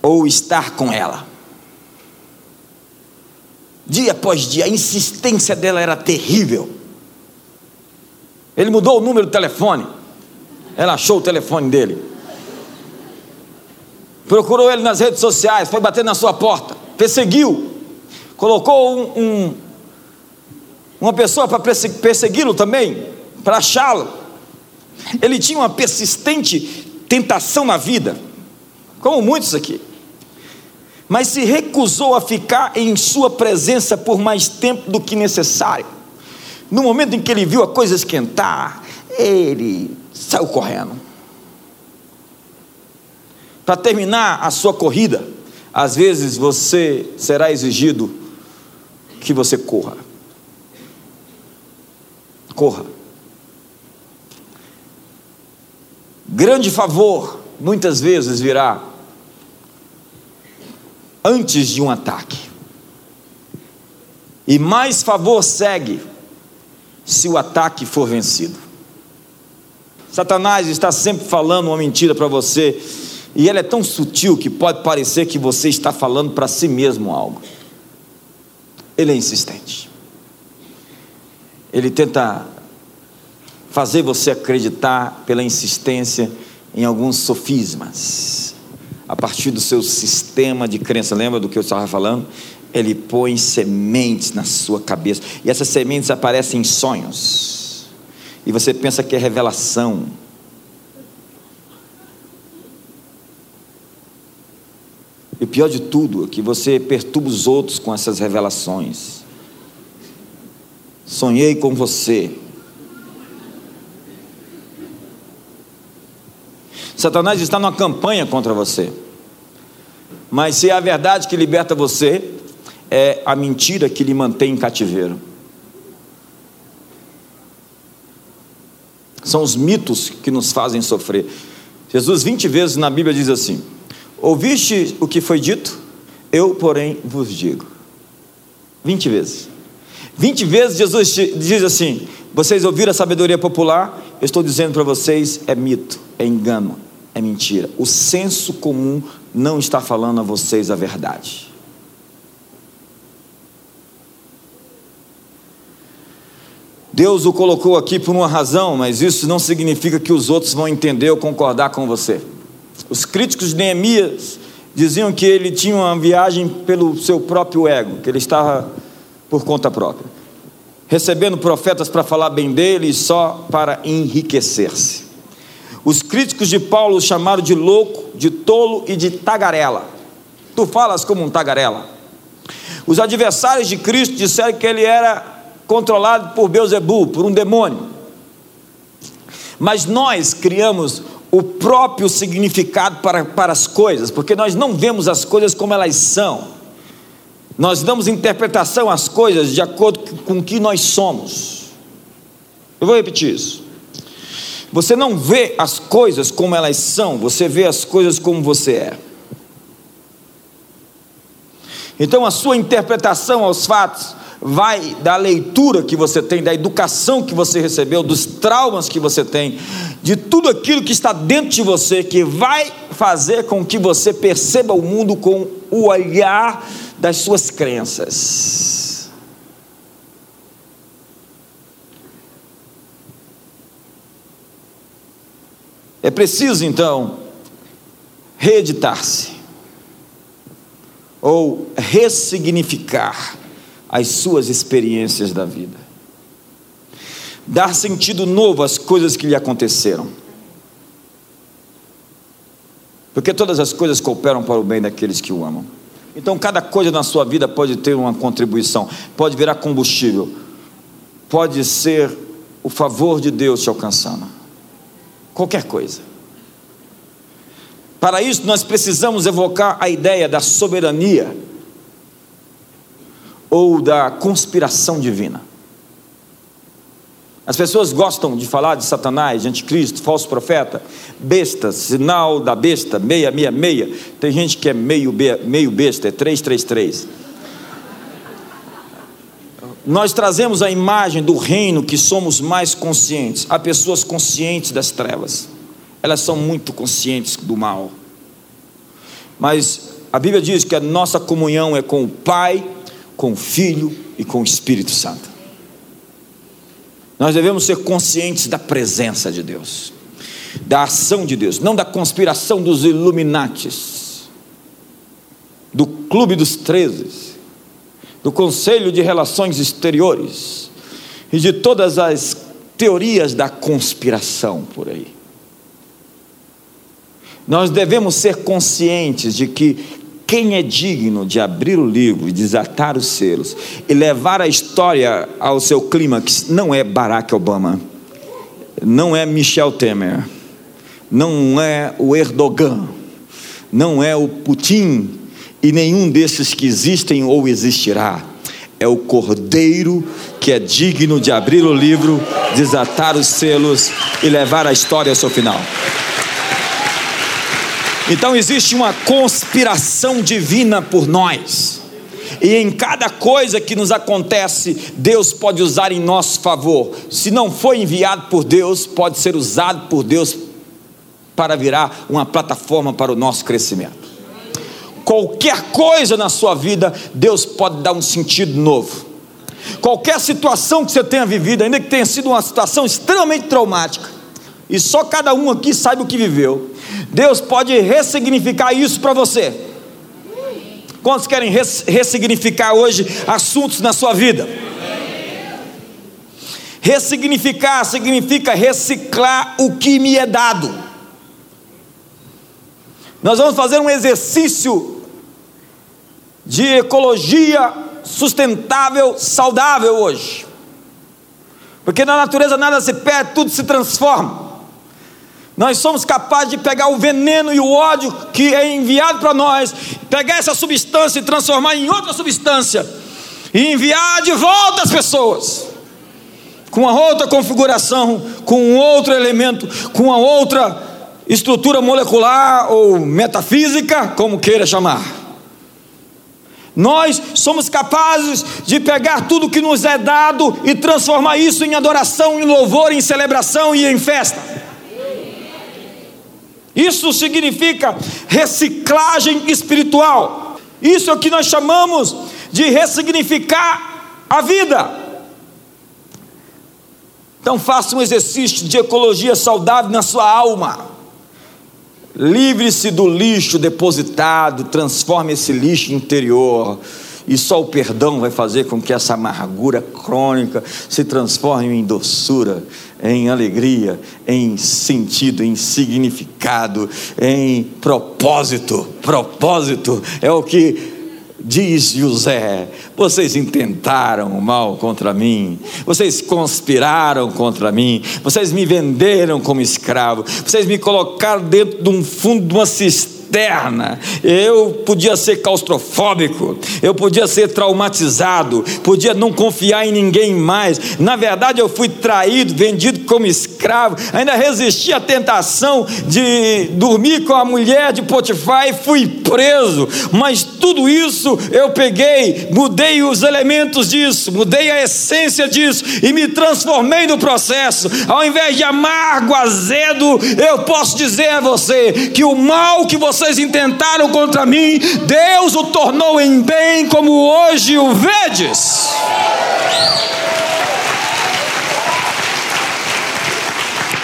ou estar com ela. Dia após dia, a insistência dela era terrível. Ele mudou o número do telefone. Ela achou o telefone dele. Procurou ele nas redes sociais, foi bater na sua porta, perseguiu, colocou um, um, uma pessoa para persegui-lo também, para achá-lo. Ele tinha uma persistente tentação na vida, como muitos aqui, mas se recusou a ficar em sua presença por mais tempo do que necessário. No momento em que ele viu a coisa esquentar, ele saiu correndo. Para terminar a sua corrida, às vezes você será exigido que você corra. Corra. Grande favor, muitas vezes virá antes de um ataque. E mais favor segue se o ataque for vencido. Satanás está sempre falando uma mentira para você, e ela é tão sutil que pode parecer que você está falando para si mesmo algo. Ele é insistente. Ele tenta fazer você acreditar pela insistência em alguns sofismas. A partir do seu sistema de crença, lembra do que eu estava falando? Ele põe sementes na sua cabeça, e essas sementes aparecem em sonhos e você pensa que é revelação. E o pior de tudo é que você perturba os outros com essas revelações. Sonhei com você. Satanás está numa campanha contra você. Mas se é a verdade que liberta você, é a mentira que lhe mantém em cativeiro. São os mitos que nos fazem sofrer. Jesus, 20 vezes na Bíblia, diz assim: Ouviste o que foi dito? Eu, porém, vos digo. 20 vezes. 20 vezes Jesus diz assim: Vocês ouviram a sabedoria popular? Eu estou dizendo para vocês: é mito, é engano, é mentira. O senso comum não está falando a vocês a verdade. Deus o colocou aqui por uma razão, mas isso não significa que os outros vão entender ou concordar com você. Os críticos de Neemias diziam que ele tinha uma viagem pelo seu próprio ego, que ele estava por conta própria, recebendo profetas para falar bem dele só para enriquecer-se. Os críticos de Paulo o chamaram de louco, de tolo e de tagarela. Tu falas como um tagarela. Os adversários de Cristo disseram que ele era controlado por Beuzebu, por um demônio. Mas nós criamos o próprio significado para, para as coisas, porque nós não vemos as coisas como elas são. Nós damos interpretação às coisas de acordo com o que nós somos. Eu vou repetir isso. Você não vê as coisas como elas são, você vê as coisas como você é. Então a sua interpretação aos fatos vai da leitura que você tem, da educação que você recebeu, dos traumas que você tem, de tudo aquilo que está dentro de você, que vai fazer com que você perceba o mundo com o olhar das suas crenças. É preciso então reeditar-se ou ressignificar as suas experiências da vida. Dar sentido novo às coisas que lhe aconteceram. Porque todas as coisas cooperam para o bem daqueles que o amam. Então, cada coisa na sua vida pode ter uma contribuição, pode virar combustível, pode ser o favor de Deus te alcançando. Qualquer coisa. Para isso, nós precisamos evocar a ideia da soberania ou da conspiração divina. As pessoas gostam de falar de Satanás, de anticristo, falso profeta, besta, sinal da besta, meia, meia, meia. Tem gente que é meio, meio besta, é 333. Nós trazemos a imagem do reino que somos mais conscientes. Há pessoas conscientes das trevas, elas são muito conscientes do mal. Mas a Bíblia diz que a nossa comunhão é com o Pai, com o Filho e com o Espírito Santo. Nós devemos ser conscientes da presença de Deus, da ação de Deus, não da conspiração dos Illuminates, do Clube dos Treze, do Conselho de Relações Exteriores e de todas as teorias da conspiração por aí. Nós devemos ser conscientes de que quem é digno de abrir o livro desatar os selos e levar a história ao seu clímax não é Barack Obama, não é Michel Temer, não é o Erdogan, não é o Putin e nenhum desses que existem ou existirá. É o Cordeiro que é digno de abrir o livro, desatar os selos e levar a história ao seu final. Então existe uma conspiração divina por nós. E em cada coisa que nos acontece, Deus pode usar em nosso favor. Se não foi enviado por Deus, pode ser usado por Deus para virar uma plataforma para o nosso crescimento. Qualquer coisa na sua vida, Deus pode dar um sentido novo. Qualquer situação que você tenha vivido, ainda que tenha sido uma situação extremamente traumática, e só cada um aqui sabe o que viveu. Deus pode ressignificar isso para você. Quantos querem ressignificar hoje assuntos na sua vida? Ressignificar significa reciclar o que me é dado. Nós vamos fazer um exercício de ecologia sustentável, saudável hoje. Porque na natureza nada se perde, tudo se transforma. Nós somos capazes de pegar o veneno e o ódio que é enviado para nós, pegar essa substância e transformar em outra substância, e enviar de volta as pessoas, com uma outra configuração, com um outro elemento, com uma outra estrutura molecular ou metafísica, como queira chamar. Nós somos capazes de pegar tudo que nos é dado e transformar isso em adoração, em louvor, em celebração e em festa. Isso significa reciclagem espiritual. Isso é o que nós chamamos de ressignificar a vida. Então faça um exercício de ecologia saudável na sua alma. Livre-se do lixo depositado, transforme esse lixo interior e só o perdão vai fazer com que essa amargura crônica se transforme em doçura, em alegria, em sentido, em significado, em propósito. Propósito é o que diz José: vocês intentaram o mal contra mim, vocês conspiraram contra mim, vocês me venderam como escravo, vocês me colocaram dentro de um fundo de uma cisterna Eu podia ser claustrofóbico, eu podia ser traumatizado, podia não confiar em ninguém mais. Na verdade, eu fui traído, vendido como escravo, ainda resisti à tentação de dormir com a mulher de Potifar e fui preso. Mas tudo isso eu peguei, mudei os elementos disso, mudei a essência disso e me transformei no processo. Ao invés de amargo, azedo, eu posso dizer a você que o mal que você vocês intentaram contra mim, Deus o tornou em bem, como hoje o vedes.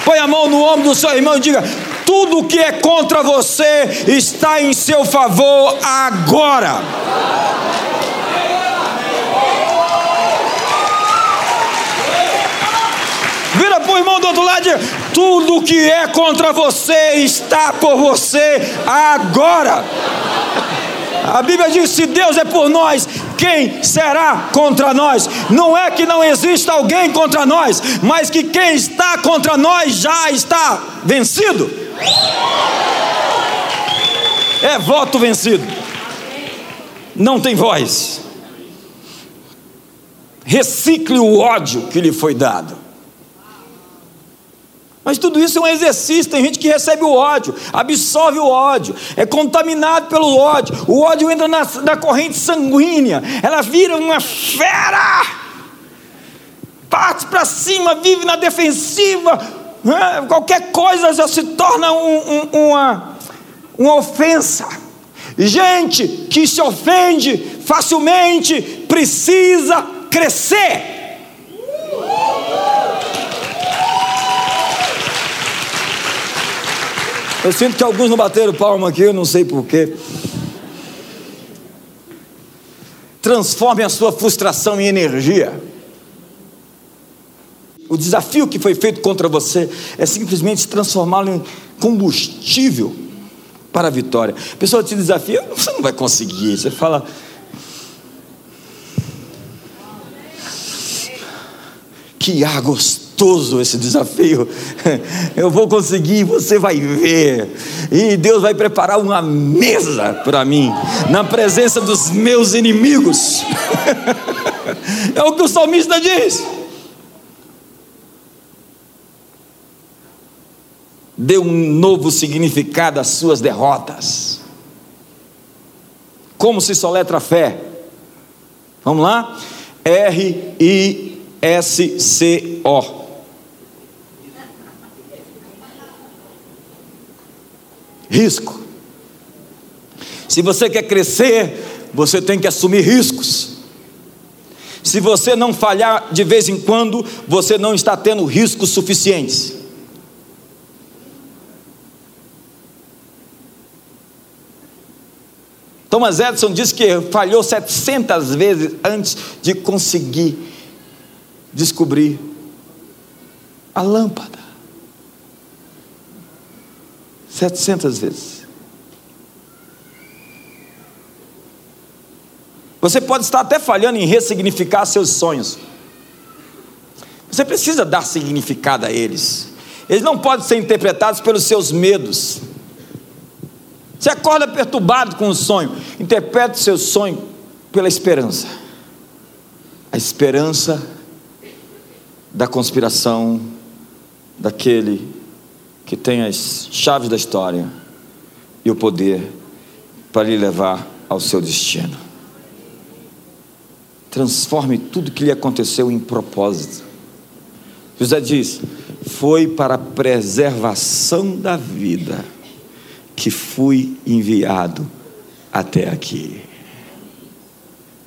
Põe a mão no ombro do seu irmão e diga: tudo que é contra você está em seu favor agora. Vira para o irmão do lado e diga: tudo que é contra você está por você agora. A Bíblia diz: se Deus é por nós, quem será contra nós? Não é que não exista alguém contra nós, mas que quem está contra nós já está vencido. É voto vencido. Não tem voz. Recicle o ódio que lhe foi dado. Mas tudo isso é um exercício. Tem gente que recebe o ódio, absorve o ódio, é contaminado pelo ódio. O ódio entra na, na corrente sanguínea, ela vira uma fera, parte para cima, vive na defensiva. Né? Qualquer coisa já se torna um, um, uma, uma ofensa. Gente que se ofende facilmente precisa crescer. Eu sinto que alguns não bateram palma aqui, eu não sei porquê. Transforme a sua frustração em energia. O desafio que foi feito contra você é simplesmente transformá-lo em combustível para a vitória. A pessoa te desafia, você não vai conseguir. Você fala, que ar gostoso esse desafio. *laughs* Eu vou conseguir, você vai ver. E Deus vai preparar uma mesa para mim, na presença dos meus inimigos. *laughs* É o que o salmista diz. Dê um novo significado às suas derrotas. Como se soletra a fé? Vamos lá? R-I Risco. Se você quer crescer, você tem que assumir riscos. Se você não falhar de vez em quando, você não está tendo riscos suficientes. Thomas Edison disse que falhou 700 vezes antes de conseguir descobrir a lâmpada. 700 vezes. Você pode estar até falhando em ressignificar seus sonhos. Você precisa dar significado a eles. Eles não podem ser interpretados pelos seus medos. Você acorda perturbado com o sonho. Interprete seu sonho pela esperança. A esperança da conspiração daquele que tem as chaves da história e o poder para lhe levar ao seu destino. Transforme tudo que lhe aconteceu em propósito. José diz: Foi para a preservação da vida que fui enviado até aqui.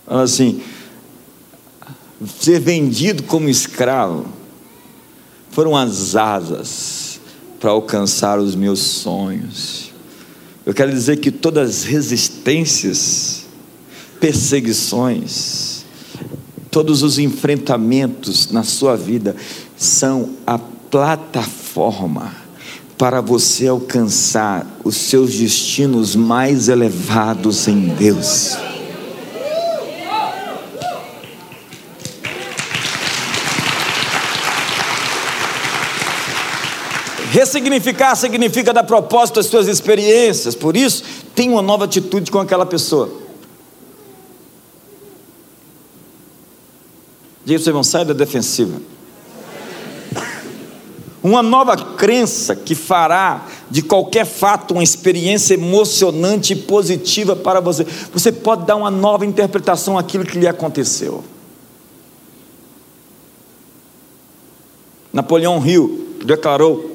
Fala assim, ser vendido como escravo, foram as asas para alcançar os meus sonhos. Eu quero dizer que todas as resistências, perseguições, todos os enfrentamentos na sua vida são a plataforma para você alcançar os seus destinos mais elevados em Deus. Ressignificar significa dar propósito às suas experiências, por isso, tenha uma nova atitude com aquela pessoa. Diga para seu irmão, sai da defensiva. Uma nova crença que fará de qualquer fato uma experiência emocionante e positiva para você. Você pode dar uma nova interpretação àquilo que lhe aconteceu. Napoleão Hill declarou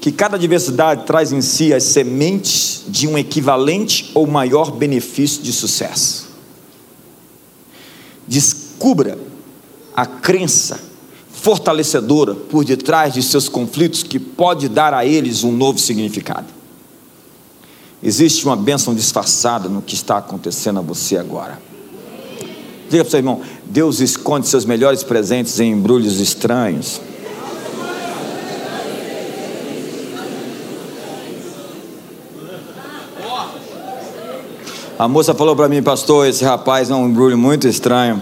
que cada adversidade traz em si as sementes de um equivalente ou maior benefício de sucesso. Descubra a crença fortalecedora por detrás de seus conflitos que pode dar a eles um novo significado. Existe uma bênção disfarçada no que está acontecendo a você agora. Diga para o seu irmão: Deus esconde seus melhores presentes em embrulhos estranhos. A moça falou para mim, pastor, esse rapaz é um embrulho muito estranho.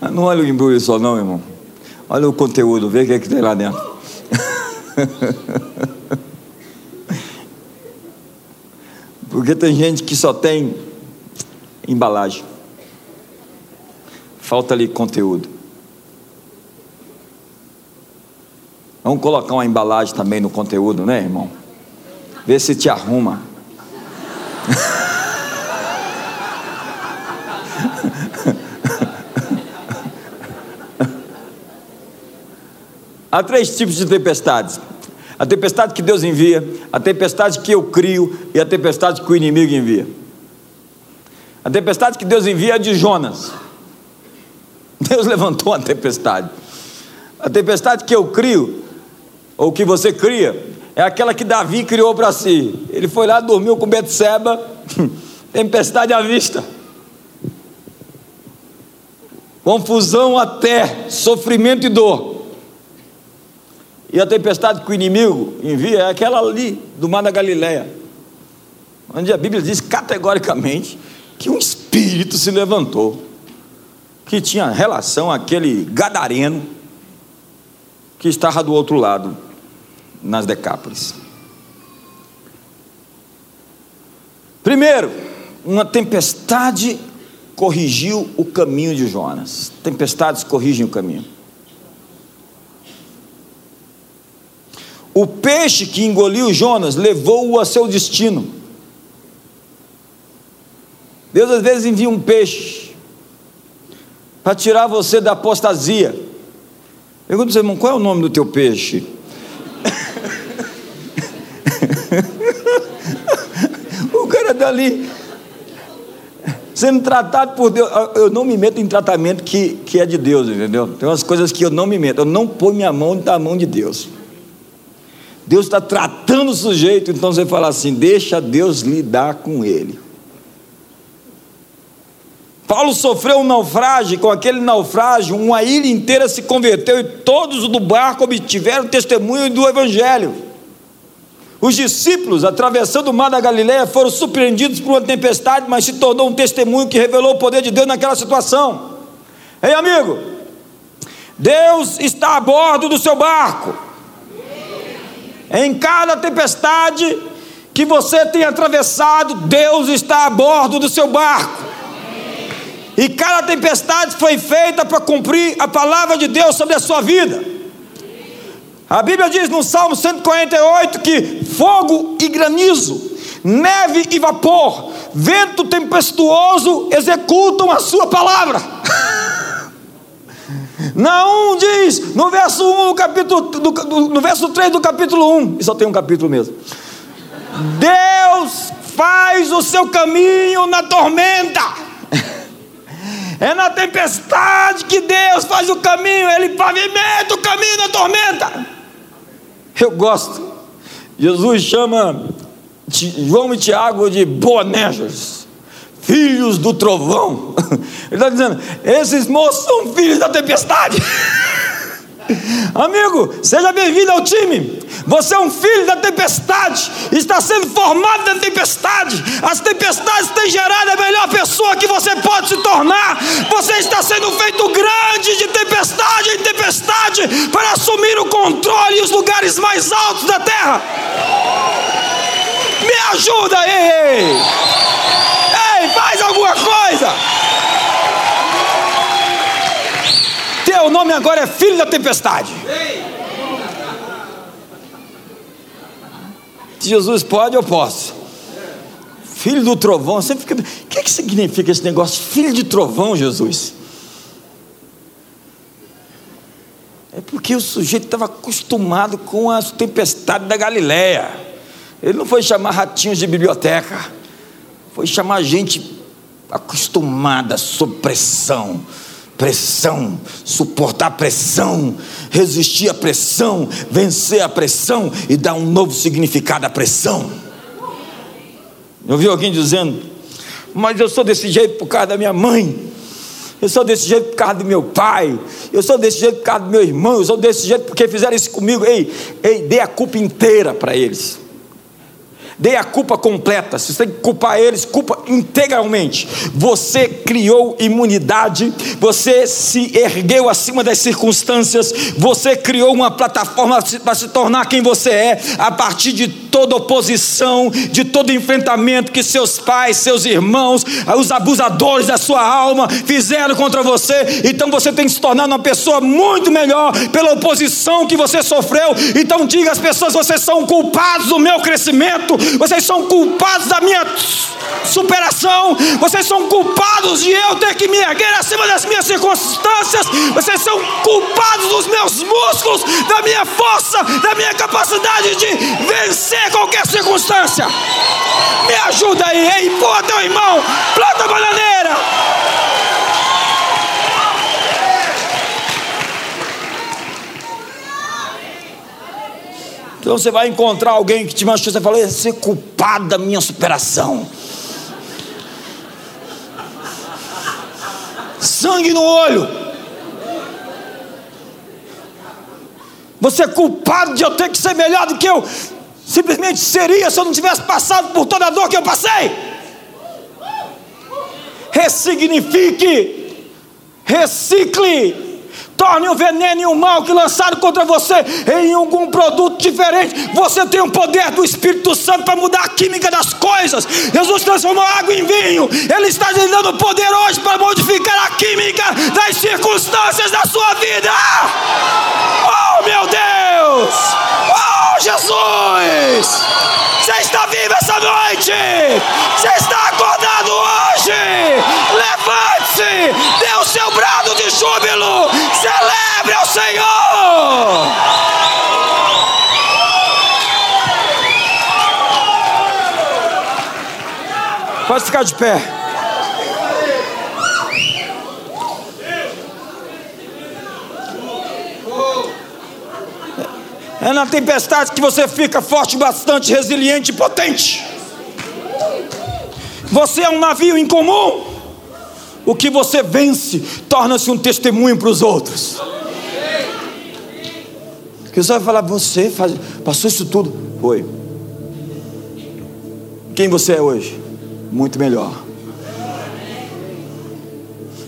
*laughs* não olha o embrulho só não, irmão. Olha o conteúdo, vê o que, é que tem lá dentro. *laughs* Porque tem gente que só tem embalagem. Falta ali conteúdo. Vamos colocar uma embalagem também no conteúdo, né, irmão? Vê se te arruma. *laughs* Há três tipos de tempestades: a tempestade que Deus envia, a tempestade que eu crio e a tempestade que o inimigo envia. A tempestade que Deus envia é de Jonas. Deus *laughs* levantou a tempestade. A tempestade que eu crio, ou que você cria, é aquela que Davi criou para si. Ele foi lá, dormiu com Betseba, *laughs* tempestade à vista. Confusão até, sofrimento e dor. E a tempestade que o inimigo envia é aquela ali, do mar da Galileia, onde a Bíblia diz categoricamente que um espírito se levantou, que tinha relação àquele gadareno que estava do outro lado, nas Decápolis. Primeiro, uma tempestade corrigiu o caminho de Jonas. Tempestades corrigem o caminho. O peixe que engoliu Jonas levou-o a seu destino. Deus às vezes envia um peixe para tirar você da apostasia. Pergunta, irmão, qual é o nome do teu peixe? *laughs* o cara dali sendo tratado por Deus. Eu não me meto em tratamento que, que é de Deus, entendeu? Tem umas coisas que eu não me meto. Eu não ponho minha mão na mão de Deus. Deus está tratando o sujeito, então você fala assim: deixa Deus lidar com ele. Paulo sofreu um naufrágio, com aquele naufrágio, uma ilha inteira se converteu e todos do barco obtiveram testemunho do Evangelho. Os discípulos, atravessando o mar da Galileia, foram surpreendidos por uma tempestade, mas se tornou um testemunho que revelou o poder de Deus naquela situação. Ei, amigo, Deus está a bordo do seu barco. Em cada tempestade que você tem atravessado, Deus está a bordo do seu barco. E cada tempestade foi feita para cumprir a palavra de Deus sobre a sua vida. A Bíblia diz no Salmo 148 que fogo e granizo, neve e vapor, vento tempestuoso executam a sua palavra. *laughs* Naum diz, no verso 1, capítulo, do, no verso 3 do capítulo 1, e só tem um capítulo mesmo. Deus faz o seu caminho na tormenta. *laughs* É na tempestade que Deus faz o caminho, Ele pavimenta o caminho na tormenta. Eu gosto. Jesus chama João e Tiago de Boanerges filhos do trovão. *laughs* Ele está dizendo: esses moços são filhos da tempestade. *laughs* Amigo, seja bem-vindo ao time. Você é um filho da tempestade, está sendo formado da tempestade. As tempestades têm gerado a melhor pessoa que você pode se tornar. Você está sendo feito grande de tempestade em tempestade para assumir o controle e os lugares mais altos da terra. Me ajuda aí! faz alguma coisa. Teu nome agora é filho da tempestade. Jesus pode, eu posso. Filho do trovão, sempre fica. O que, é que significa esse negócio? Filho de trovão, Jesus. É porque o sujeito estava acostumado com as tempestades da Galileia. Ele não foi chamar ratinhos de biblioteca foi chamar gente acostumada sob pressão, pressão, suportar pressão, resistir à pressão, vencer a pressão e dar um novo significado à pressão. Eu ouvi alguém dizendo, mas eu sou desse jeito por causa da minha mãe, eu sou desse jeito por causa do meu pai, eu sou desse jeito por causa do meu irmão, eu sou desse jeito porque fizeram isso comigo. Ei, ei, dê a culpa inteira para eles. Dê a culpa completa. Se você tem que culpar eles, culpa integralmente. Você criou imunidade, você se ergueu acima das circunstâncias, você criou uma plataforma para se tornar quem você é, a partir de toda oposição, de todo enfrentamento que seus pais, seus irmãos, os abusadores da sua alma fizeram contra você. Então você tem que se tornar uma pessoa muito melhor pela oposição que você sofreu. Então diga às pessoas: vocês são culpados do meu crescimento, vocês são culpados da minha superação, vocês são culpados de eu ter que me erguer acima das minhas circunstâncias, vocês são culpados dos meus músculos, da minha força, da minha capacidade de vencer qualquer circunstância. Me ajuda aí, empurra teu irmão, planta bananeira. Então você vai encontrar alguém que te machucou, você fala, você é culpado da minha superação. Sangue no olho. Você é culpado de eu ter que ser melhor do que eu simplesmente seria se eu não tivesse passado por toda a dor que eu passei. Ressignifique, recicle torne o veneno e o mal que lançaram contra você em algum produto diferente. Você tem o poder do Espírito Santo para mudar a química das coisas. Jesus transformou água em vinho. Ele está lhe dando poder hoje para modificar a química das circunstâncias da sua vida. Oh, meu Deus! Oh, Jesus! Você está vivo essa noite! Você está acordado! Dê o seu brado de júbilo! Celebre ao Senhor! Pode ficar de pé. É na tempestade que você fica forte, bastante, resiliente e potente. Você é um navio incomum. O que você vence torna-se um testemunho para os outros. Que você vai falar, você faz, passou isso tudo. Foi. Quem você é hoje? Muito melhor.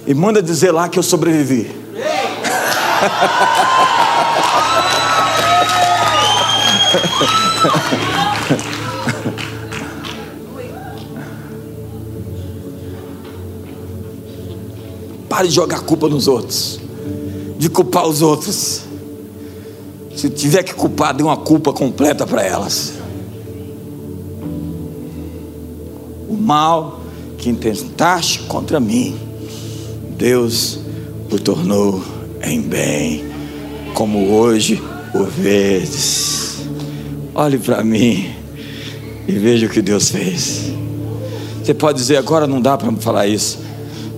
E manda dizer lá que eu sobrevivi. *laughs* Pare de jogar culpa nos outros, de culpar os outros. Se tiver que culpar, dê uma culpa completa para elas. O mal que intentaste contra mim, Deus o tornou em bem, como hoje o vedes. Olhe para mim e veja o que Deus fez. Você pode dizer, agora não dá para falar isso,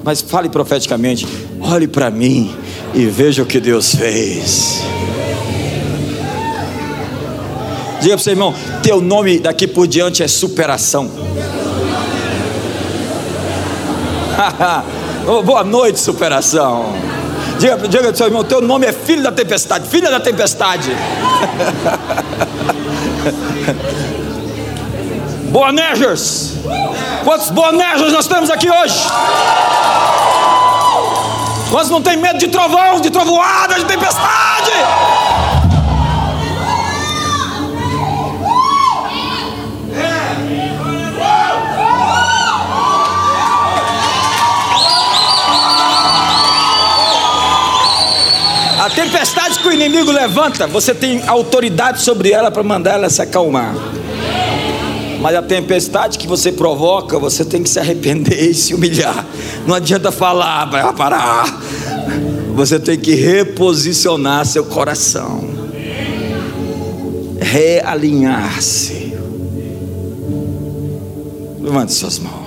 mas fale profeticamente: olhe para mim e veja o que Deus fez. Diga para o seu irmão: teu nome daqui por diante é superação. *laughs* Boa noite, superação. Diga, diga para o seu irmão: teu nome é filho da tempestade, filha da tempestade. *laughs* Boanejers! Quantos Boanejers nós temos aqui hoje? Quantos não tem medo de trovão, de trovoada, de tempestade? A tempestade que o inimigo levanta, você tem autoridade sobre ela para mandar ela se acalmar. Mas a tempestade que você provoca, você tem que se arrepender e se humilhar. Não adianta falar, vai parar. Você tem que reposicionar seu coração, realinhar-se. Levante suas mãos.